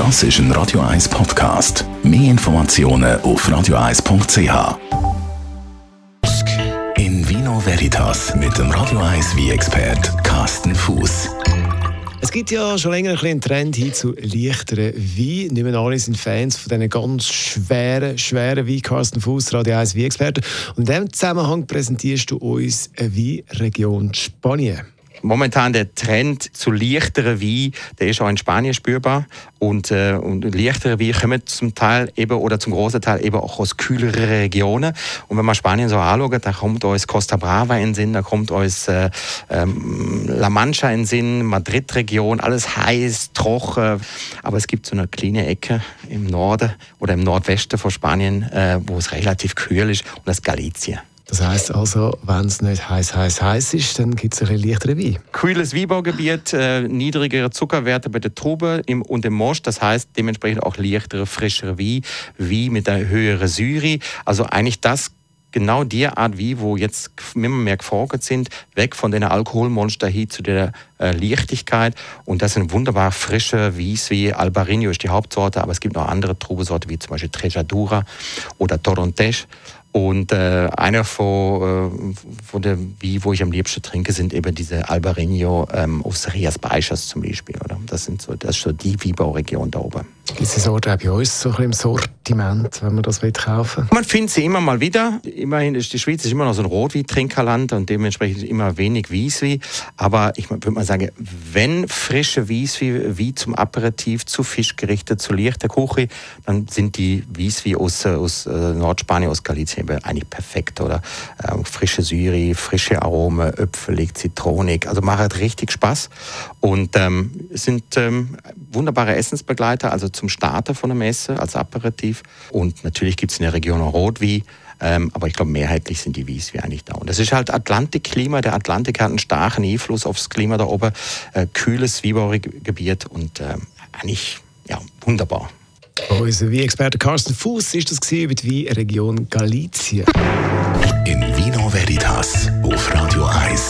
Das ist ein Radio 1 Podcast. Mehr Informationen auf radio1.ch. In Vino Veritas mit dem Radio 1 wie expert Carsten Fuß. Es gibt ja schon länger einen Trend hin zu leichteren Wein. Nicht mehr alle sind Fans von diesen ganz schweren, schweren Wein. Carsten Fuß, Radio 1 Wein-Experte. Und in diesem Zusammenhang präsentierst du uns eine Weinregion Spanien momentan der Trend zu leichteren Wein, der ist auch in Spanien spürbar. Und, äh, und leichtere Weine kommen zum Teil eben oder zum großen Teil eben auch aus kühleren Regionen. Und wenn man Spanien so anschaut, da kommt uns Costa Brava in den Sinn, da kommt uns äh, ähm, La Mancha in den Sinn, Madrid-Region, alles heiß, trocken. Aber es gibt so eine kleine Ecke im Norden oder im Nordwesten von Spanien, äh, wo es relativ kühl ist, und das ist Galicien. Das heißt also, wenn es nicht heiß, heiß, heiß ist, dann gibt es ein leichteren Wein. Kühles Weinbaugebiet, äh, niedrigere Zuckerwerte bei der Trube im, und im Most. Das heißt dementsprechend auch leichtere, frischere Wein, Wein mit einer höheren Syri. Also eigentlich das genau die Art wie, wo jetzt immer mehr gefragt sind, weg von den Alkoholmonster hin zu der äh, Leichtigkeit. Und das sind wunderbar frische Wies wie Albarino ist die Hauptsorte, aber es gibt noch andere Trubesorte wie zum Beispiel Trejadura oder Torontes. Und äh, einer von, äh, von der, wie, wo ich am liebsten trinke, sind eben diese Albarino ähm, aus Rias Baixas zum Beispiel. Oder? Das, sind so, das ist so die Weinbauregion da oben. Gibt es Sorte auch bei uns so ein im Sortiment, wenn man das kaufen will? Man findet sie immer mal wieder. Immerhin ist die Schweiz ist immer noch so ein Rotwein-Trinkerland und dementsprechend immer wenig Weißwein. Aber ich würde mal sagen, wenn frische Weißwein wie zum Aperitif, zu Fischgerichte, zu leichter Küche, dann sind die Weißwein aus, aus äh, Nordspanien, aus Galicien eigentlich perfekt. Oder äh, frische Syri, frische Aromen, öpfelig, zitronig. Also macht richtig Spaß. Und ähm, sind ähm, wunderbare Essensbegleiter. Also zum Starten von der Messe als Aperitif. Und natürlich gibt es in der Region auch Rotwein. Ähm, aber ich glaube, mehrheitlich sind die Wies wie eigentlich da. Und das ist halt Atlantikklima. Der Atlantik hat einen starken Einfluss aufs Klima da oben. Äh, kühles Weinbaugebiet und äh, eigentlich ja, wunderbar. Unser Wie-Experte Carsten Fuß ist das über die Region Galizien. In Vino Veritas auf Radio 1.